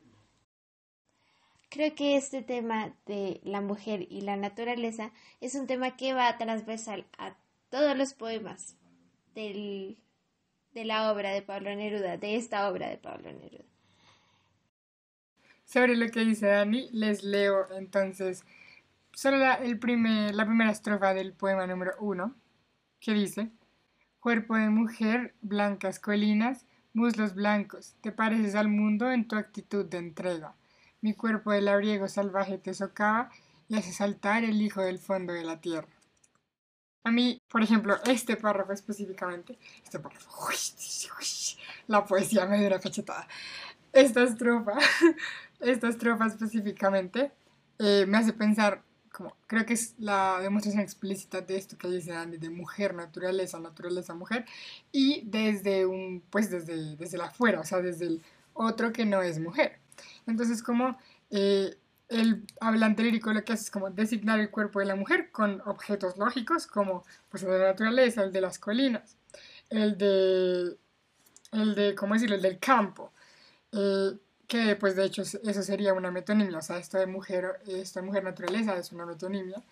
Creo que este tema de la mujer y la naturaleza es un tema que va transversal a todos los poemas del, de la obra de Pablo Neruda, de esta obra de Pablo Neruda. Sobre lo que dice Dani, les leo entonces solo la, el primer, la primera estrofa del poema número uno, que dice, Cuerpo de mujer, blancas colinas, muslos blancos, te pareces al mundo en tu actitud de entrega. Mi cuerpo de labriego salvaje te socava y hace saltar el hijo del fondo de la tierra. A mí, por ejemplo, este párrafo específicamente, este párrafo, *laughs* la poesía me dio una cachetada. Esta estrofa, *laughs* esta estrofa específicamente, eh, me hace pensar creo que es la demostración explícita de esto que dice Andy, de mujer, naturaleza, naturaleza, mujer, y desde un, pues desde, desde la afuera, o sea, desde el otro que no es mujer. Entonces, como eh, el hablante lírico lo que hace es como designar el cuerpo de la mujer con objetos lógicos, como pues el de la naturaleza, el de las colinas, el de, el de, ¿cómo decirlo?, el del campo. Eh, que pues de hecho eso sería una metonimia, o sea, esto de mujer, esto de mujer naturaleza es una metonimia.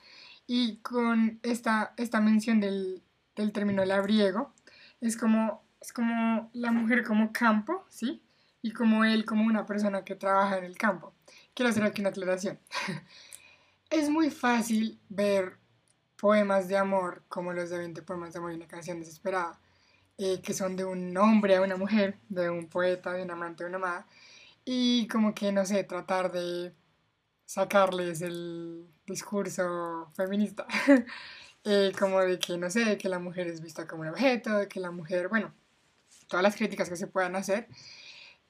Y con esta, esta mención del, del término labriego, es como, es como la mujer como campo, ¿sí? Y como él como una persona que trabaja en el campo. Quiero hacer aquí una aclaración. *laughs* es muy fácil ver poemas de amor, como los de 20 poemas de amor y una canción desesperada, eh, que son de un hombre a una mujer, de un poeta, de un amante a una amada, y como que, no sé, tratar de sacarles el discurso feminista, *laughs* eh, como de que, no sé, que la mujer es vista como un objeto, de que la mujer, bueno, todas las críticas que se puedan hacer.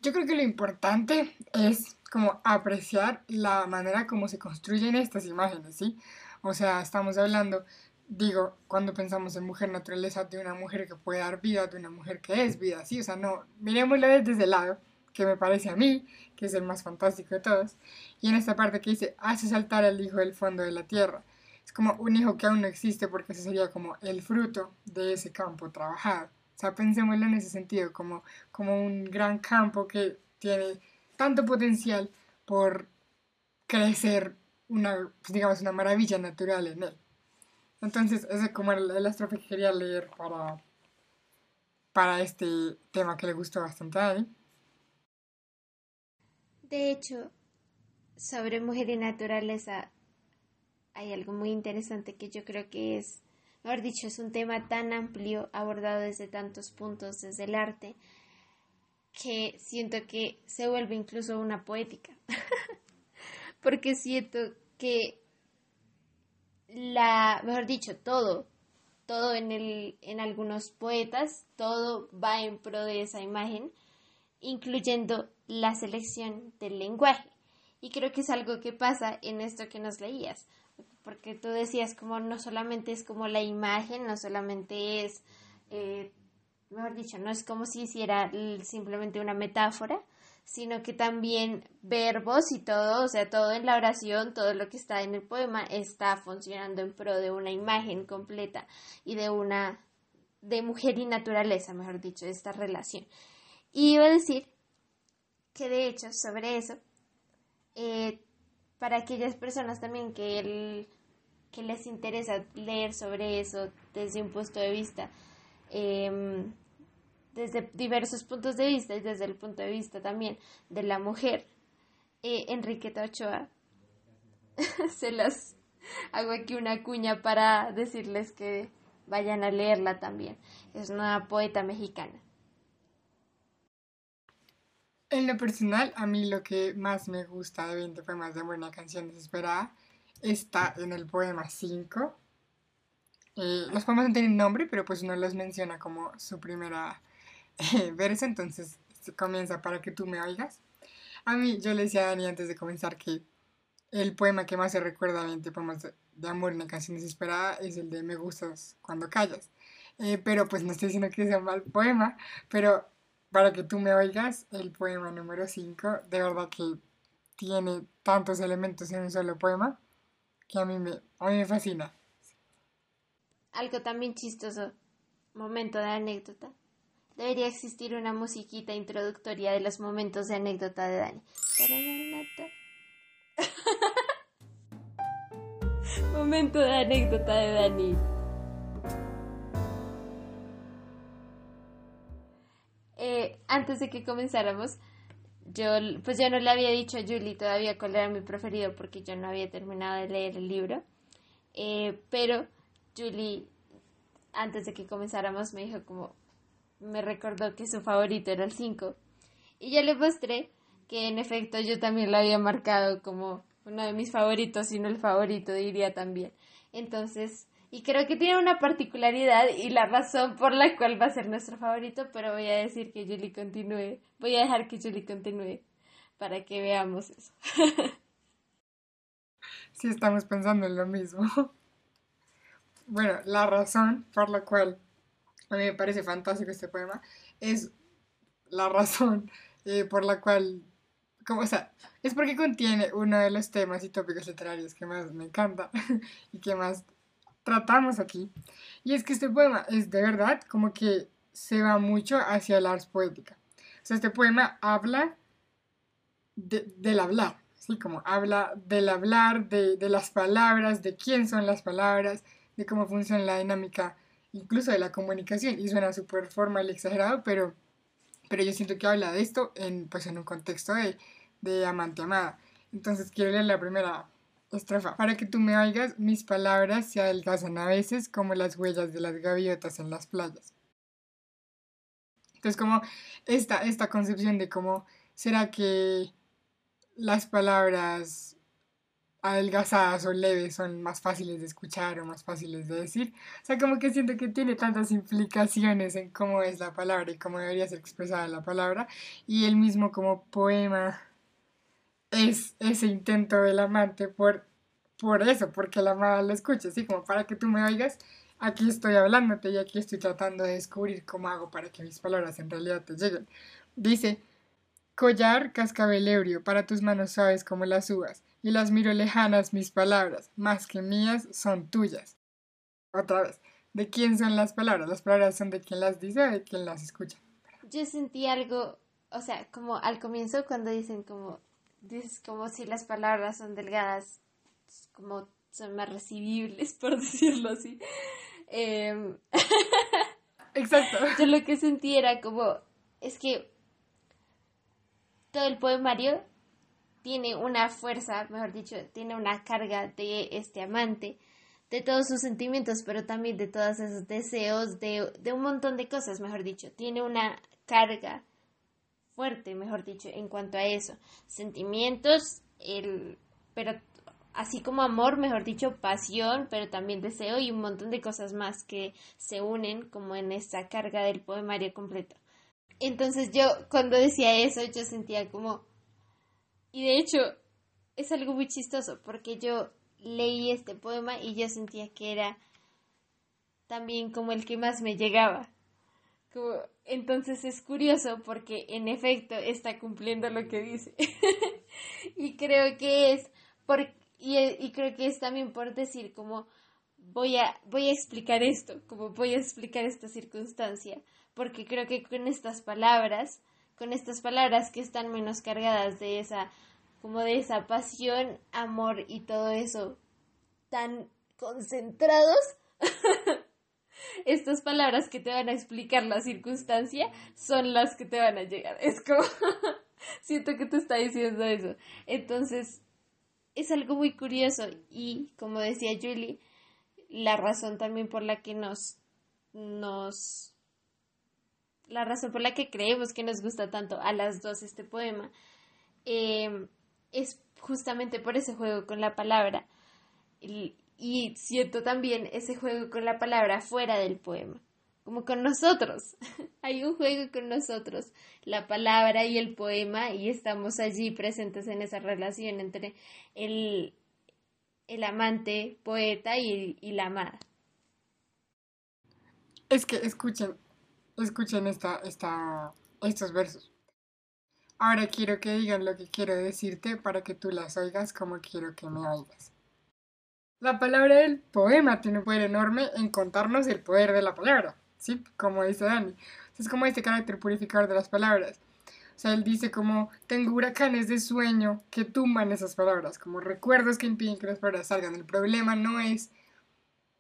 Yo creo que lo importante es como apreciar la manera como se construyen estas imágenes, ¿sí? O sea, estamos hablando digo, cuando pensamos en mujer naturaleza, de una mujer que puede dar vida, de una mujer que es vida, ¿sí? O sea, no, miremoslo desde ese lado, que me parece a mí, que es el más fantástico de todos. Y en esta parte que dice, hace saltar al hijo del fondo de la tierra. Es como un hijo que aún no existe porque ese sería como el fruto de ese campo trabajado. O sea, pensémoslo en ese sentido, como, como un gran campo que tiene tanto potencial por crecer una, pues, digamos, una maravilla natural en él. Entonces, ese es como el, el que quería leer para, para este tema que le gustó bastante a él. De hecho, sobre mujer y naturaleza hay algo muy interesante que yo creo que es, mejor dicho, es un tema tan amplio, abordado desde tantos puntos, desde el arte, que siento que se vuelve incluso una poética. *laughs* Porque siento que la, mejor dicho, todo, todo en, el, en algunos poetas, todo va en pro de esa imagen, incluyendo la selección del lenguaje. Y creo que es algo que pasa en esto que nos leías, porque tú decías como no solamente es como la imagen, no solamente es, eh, mejor dicho, no es como si hiciera simplemente una metáfora, sino que también verbos y todo, o sea, todo en la oración, todo lo que está en el poema está funcionando en pro de una imagen completa y de una, de mujer y naturaleza, mejor dicho, de esta relación. Y iba a decir que de hecho sobre eso, eh, para aquellas personas también que, que les interesa leer sobre eso desde un punto de vista em, desde diversos puntos de vista y desde el punto de vista también de la mujer, eh, Enriqueta Ochoa, *laughs* se las hago aquí una cuña para decirles que vayan a leerla también. Es una poeta mexicana. En lo personal, a mí lo que más me gusta de 20 poemas de Buena Canción Desesperada está en el poema 5. Eh, los poemas no tienen nombre, pero pues uno los menciona como su primera verso, entonces comienza para que tú me oigas. A mí, yo le decía a Dani antes de comenzar que el poema que más se recuerda a 20 poemas de, amor en la canción desesperada es el de Me gustas cuando callas. Eh, pero pues no estoy diciendo que sea un mal poema, pero para que tú me oigas, el poema número 5, de verdad que tiene tantos elementos en un solo poema que a mí me, a mí me fascina. Algo también chistoso, momento de anécdota. Debería existir una musiquita introductoria de los momentos de anécdota de Dani. *laughs* Momento de anécdota de Dani. Antes de que comenzáramos, yo pues yo no le había dicho a Julie todavía cuál era mi preferido porque yo no había terminado de leer el libro. Eh, pero Julie, antes de que comenzáramos, me dijo como, me recordó que su favorito era el 5. Y yo le mostré que en efecto yo también lo había marcado como uno de mis favoritos, si no el favorito, diría también. Entonces, y creo que tiene una particularidad y la razón por la cual va a ser nuestro favorito, pero voy a decir que Julie continúe, voy a dejar que Julie continúe para que veamos eso. *laughs* sí, estamos pensando en lo mismo. *laughs* Bueno, la razón por la cual a mí me parece fantástico este poema, es la razón eh, por la cual, como, sea, es porque contiene uno de los temas y tópicos literarios que más me encanta *laughs* y que más tratamos aquí. Y es que este poema es de verdad como que se va mucho hacia el arte poética. O sea, este poema habla del hablar, ¿sí? Como habla del hablar, de, de las palabras, de quién son las palabras, de cómo funciona la dinámica incluso de la comunicación, y suena súper formal y exagerado, pero, pero yo siento que habla de esto en, pues, en un contexto de, de amante amada. Entonces quiero leer la primera estrofa. Para que tú me oigas, mis palabras se adelgazan a veces como las huellas de las gaviotas en las playas. Entonces, como esta, esta concepción de cómo será que las palabras adelgazadas o leves son más fáciles de escuchar o más fáciles de decir. O sea, como que siento que tiene tantas implicaciones en cómo es la palabra y cómo debería ser expresada la palabra. Y el mismo como poema es ese intento del amante por por eso, porque la amada lo escucha, así como para que tú me oigas, aquí estoy hablándote y aquí estoy tratando de descubrir cómo hago para que mis palabras en realidad te lleguen. Dice, collar cascabel ebrio para tus manos suaves como las uvas, y las miro lejanas mis palabras, más que mías son tuyas. Otra vez, ¿de quién son las palabras? Las palabras son de quien las dice o de quien las escucha. Yo sentí algo, o sea, como al comienzo cuando dicen como, dices como si las palabras son delgadas, como son más recibibles, *laughs* por decirlo así. Em, *laughs* Exacto. Yo lo que sentí era como, es que todo el poemario tiene una fuerza, mejor dicho, tiene una carga de este amante, de todos sus sentimientos, pero también de todos esos deseos, de, de un montón de cosas, mejor dicho. Tiene una carga fuerte, mejor dicho, en cuanto a eso. Sentimientos, el, pero así como amor, mejor dicho, pasión, pero también deseo y un montón de cosas más que se unen como en esta carga del poemario completo. Entonces yo cuando decía eso yo sentía como... Y de hecho es algo muy chistoso porque yo leí este poema y yo sentía que era también como el que más me llegaba. Entonces es curioso porque en efecto está cumpliendo lo que dice. *laughs* y creo que es por, y, y creo que es también por decir como voy a voy a explicar esto, como voy a explicar esta circunstancia porque creo que con estas palabras, con estas palabras que están menos cargadas de esa, como de esa pasión, amor y todo eso tan concentrados, estas palabras que te van a explicar la circunstancia son las que te van a llegar. Es como, *laughs* siento que te está diciendo eso. Entonces, es algo muy curioso y, como decía Julie, la razón también por la que nos, nos la razón por la que creemos que nos gusta tanto a las dos este poema em, es justamente por ese juego con la palabra y, siento también ese juego con la palabra fuera del poema como con nosotros *laughs* hay un juego con nosotros la palabra y el poema y estamos allí presentes en esa relación entre el, el amante poeta y, y la amada es que escuchen escuchen esta, esta, estos versos. Ahora quiero que digan lo que quiero decirte para que tú las oigas como quiero que me oigas. La palabra del poema tiene un poder enorme en contarnos el poder de la palabra, ¿sí? Como dice Dani. Es como este carácter purificador de las palabras. O sea, él dice como, tengo huracanes de sueño que tumban esas palabras, como recuerdos que impiden que las palabras salgan. El problema no es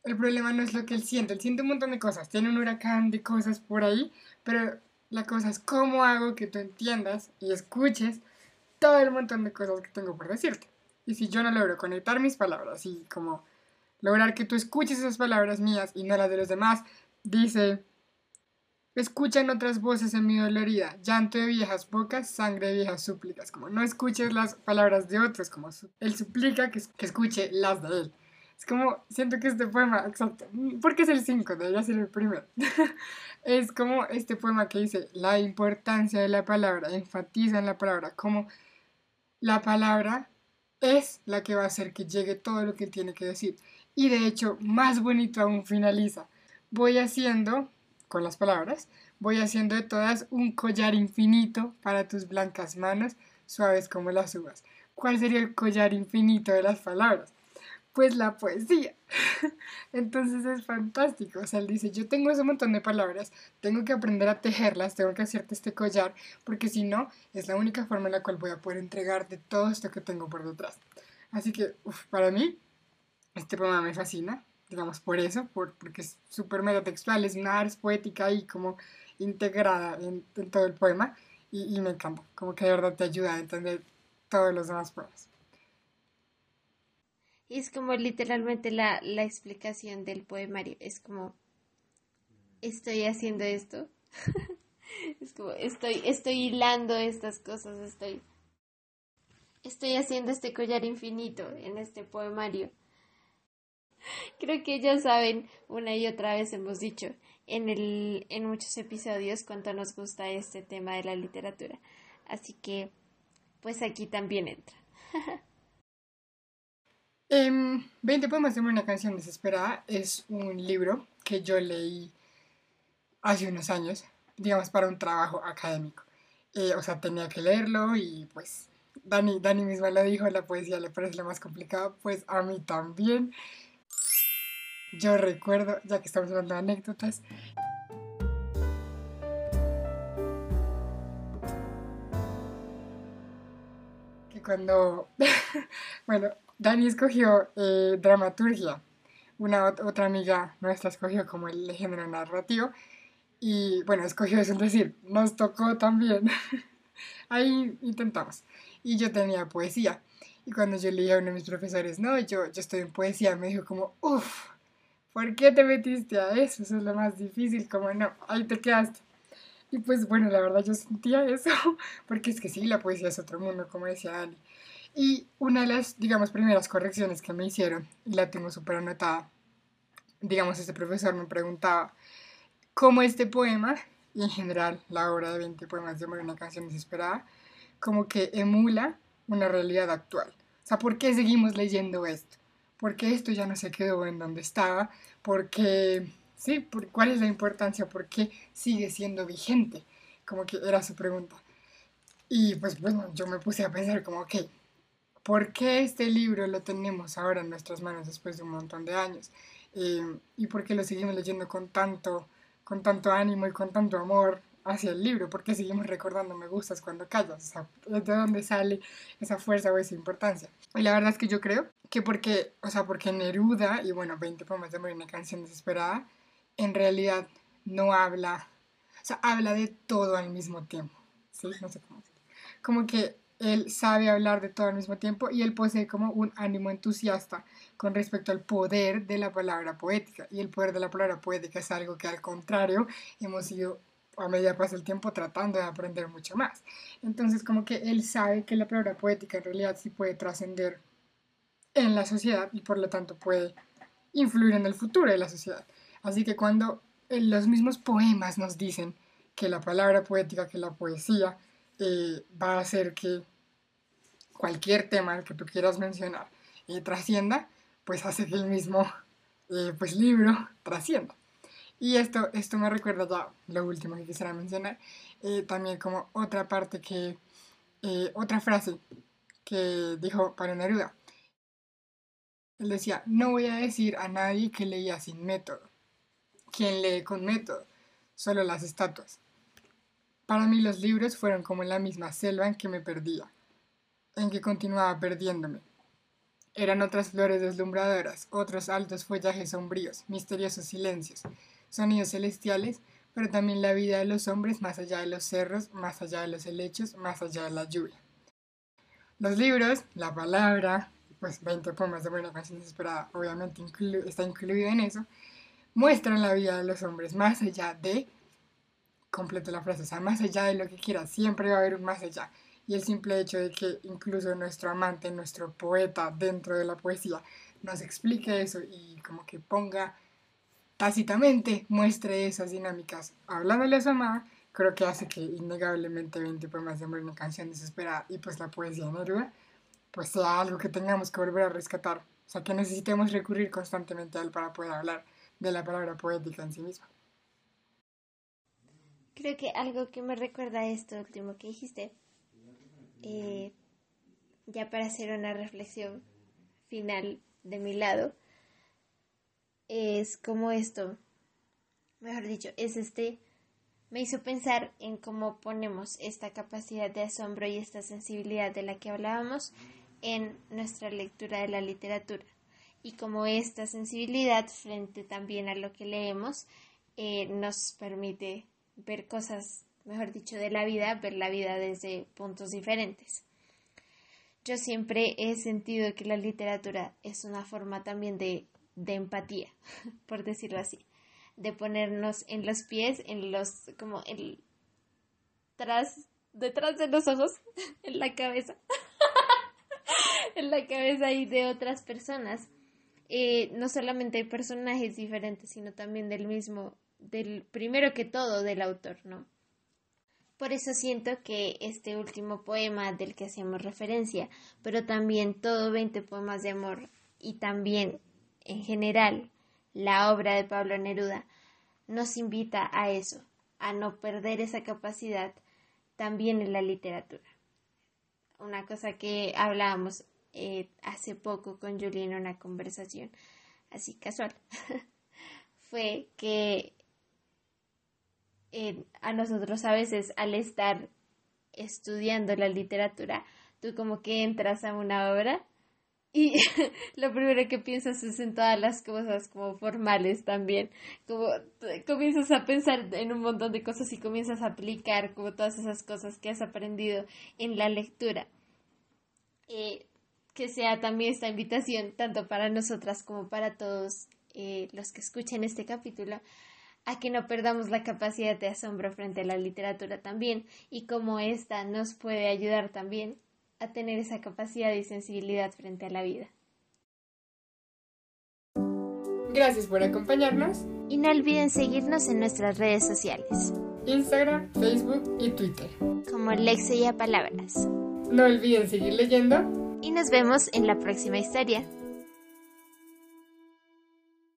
el problema no es lo que él siente, él siente un montón de cosas, tiene un huracán de cosas por ahí, pero la cosa es cómo hago que tú entiendas y escuches todo el montón de cosas que tengo por decirte. Y si yo no logro conectar mis palabras y como lograr que tú escuches esas palabras mías y no las de los demás, dice, escuchan otras voces en mi dolorida, llanto de viejas bocas, sangre de viejas súplicas, como no escuches las palabras de otros, como él suplica que, que escuche las de él. Es como, siento que este poema, exacto, porque es el 5, debería ser el primero. *laughs* es como este poema que dice, la importancia de la palabra, enfatiza en la palabra, como la palabra es la que va a hacer que llegue todo lo que tiene que decir. Y de hecho, más bonito aún finaliza. Voy haciendo, con las palabras, voy haciendo de todas un collar infinito para tus blancas manos, suaves como las uvas. ¿Cuál sería el collar infinito de las palabras? Pues la poesía. *laughs* Entonces es fantástico. O sea, él dice, yo tengo ese montón de palabras, tengo que aprender a tejerlas, tengo que hacerte este collar, porque si no, es la única forma en la cual voy a poder entregarte todo esto que tengo por detrás. Así que, para mí, este poema me fascina, digamos, por eso, por, porque es súper metatextual, es una arte poética y como integrada en, todo el poema, y, y me encanta, como que de verdad te ayuda a entender todos los demás poemas. Y es como literalmente la, la explicación del poemario. Es como, estoy haciendo esto. *laughs* es como, estoy, estoy hilando estas cosas, estoy, estoy haciendo este collar infinito en este poemario. *laughs* Creo que ya saben, una y otra vez hemos dicho en, el, en muchos episodios cuánto nos gusta este tema de la literatura. Así que, pues aquí también entra. *laughs* 20 em, poemas de una canción desesperada es un libro que yo leí hace unos años, digamos, para un trabajo académico. Eh, o sea, tenía que leerlo y pues Dani, Dani misma lo dijo, la poesía le parece lo más complicado, pues a mí también. Yo recuerdo, ya que estamos hablando de anécdotas, que cuando, *laughs* bueno, Dani escogió eh, dramaturgia, una otra amiga nuestra escogió como el género narrativo, y bueno, escogió eso, es decir, nos tocó también. *laughs* Ahí intentamos. Y yo tenía poesía. Y cuando yo leía a uno de mis profesores, no, yo, yo estoy en poesía, me dijo como, uff, ¿por qué te metiste a eso? Eso es lo más difícil, como no, ahí te quedaste. Y pues bueno, la verdad yo sentía eso, *laughs* porque es que sí, la poesía es otro mundo, como decía Ali. Y una de las, digamos, primeras correcciones que me hicieron, y la tengo súper anotada, digamos, este profesor me preguntaba, como este poema, y en general la obra de 20 poemas de una canción desesperada, como que emula una realidad actual. O sea, ¿por qué seguimos leyendo esto? ¿Por qué esto ya no se quedó en donde estaba? ¿Por qué, sí, cuál es la importancia? ¿Por qué sigue siendo vigente? Como que era su pregunta. Y pues bueno, yo me puse a pensar como, ok, ¿por qué este libro lo tenemos ahora en nuestras manos después de un montón de años? Eh, ¿Y por qué lo seguimos leyendo con tanto con tanto ánimo y con tanto amor hacia el libro, porque seguimos recordando me gustas cuando callas, o sea, de dónde sale esa fuerza o esa importancia. Y la verdad es que yo creo que porque, o sea, porque Neruda, y bueno, 20 poemas de amor y una canción desesperada, en realidad no habla, o sea, habla de todo al mismo tiempo, ¿sí? No sé cómo decirlo. Como que él sabe hablar de todo al mismo tiempo y él posee como un ánimo entusiasta con respecto al poder de la palabra poética. Y el poder de la palabra poética es algo que al contrario hemos ido a medida pasa el tiempo tratando de aprender mucho más. Entonces como que él sabe que la palabra poética en realidad sí puede trascender en la sociedad y por lo tanto puede influir en el futuro de la sociedad. Así que cuando los mismos poemas nos dicen que la palabra poética, que la poesía, eh, va a hacer que cualquier tema que tú quieras mencionar eh, trascienda, pues hace que el mismo eh, pues, libro trascienda. Y esto, esto me recuerda ya lo último que quisiera mencionar, también como otra parte que, otra frase que dijo Pablo Neruda. Él decía, no voy a decir a nadie que leía sin método. Quien lee con método, solo las estatuas. Para mí los libros fueron como la misma selva en que me perdía, en que continuaba perdiéndome. Eran otras flores deslumbradoras, otros altos follajes sombríos, misteriosos silencios, sonidos celestiales, pero también la vida de los hombres más allá de los cerros, más allá de los helechos, más allá de la lluvia. Los libros, la palabra, pues 20 poemas de buena canción desesperada, obviamente está incluido en eso, muestran la vida de los hombres más allá de completo la frase, o sea, más allá de lo que quieras, siempre va a haber un más allá. Y el simple hecho de que incluso nuestro amante, nuestro poeta dentro de la poesía nos explique eso y como que ponga tácitamente, muestre esas dinámicas hablándole a su amada, creo que hace que innegablemente 20 poemas de amor una canción desesperada y pues la poesía Neruda, pues sea algo que tengamos que volver a rescatar. O sea, que necesitemos recurrir constantemente a él para poder hablar de la palabra poética en sí misma. Creo que algo que me recuerda a esto último que dijiste, eh, ya para hacer una reflexión final de mi lado, es como esto, mejor dicho, es este, me hizo pensar en cómo ponemos esta capacidad de asombro y esta sensibilidad de la que hablábamos en nuestra lectura de la literatura. Y cómo esta sensibilidad frente también a lo que leemos eh, nos permite ver cosas, mejor dicho, de la vida, ver la vida desde puntos diferentes. Yo siempre he sentido que la literatura es una forma también de, de empatía, *laughs* por decirlo así, de ponernos en los pies, en los, como el, tras, detrás de los ojos, *laughs* en la cabeza, *laughs* en la cabeza y de otras personas. Eh, no solamente hay personajes diferentes, sino también del mismo del primero que todo del autor, ¿no? Por eso siento que este último poema del que hacíamos referencia, pero también todo 20 poemas de amor y también en general la obra de Pablo Neruda nos invita a eso, a no perder esa capacidad también en la literatura. Una cosa que hablábamos eh, hace poco con Julie en una conversación así casual *laughs* fue que eh, a nosotros a veces al estar estudiando la literatura, tú como que entras a una obra y *laughs* lo primero que piensas es en todas las cosas como formales también, como comienzas a pensar en un montón de cosas y comienzas a aplicar como todas esas cosas que has aprendido en la lectura. Eh, que sea también esta invitación, tanto para nosotras como para todos eh, los que escuchen este capítulo, a que no perdamos la capacidad de asombro frente a la literatura también y cómo esta nos puede ayudar también a tener esa capacidad y sensibilidad frente a la vida. Gracias por acompañarnos. Y no olviden seguirnos en nuestras redes sociales. Instagram, Facebook y Twitter. Como Lexia Palabras. No olviden seguir leyendo. Y nos vemos en la próxima historia.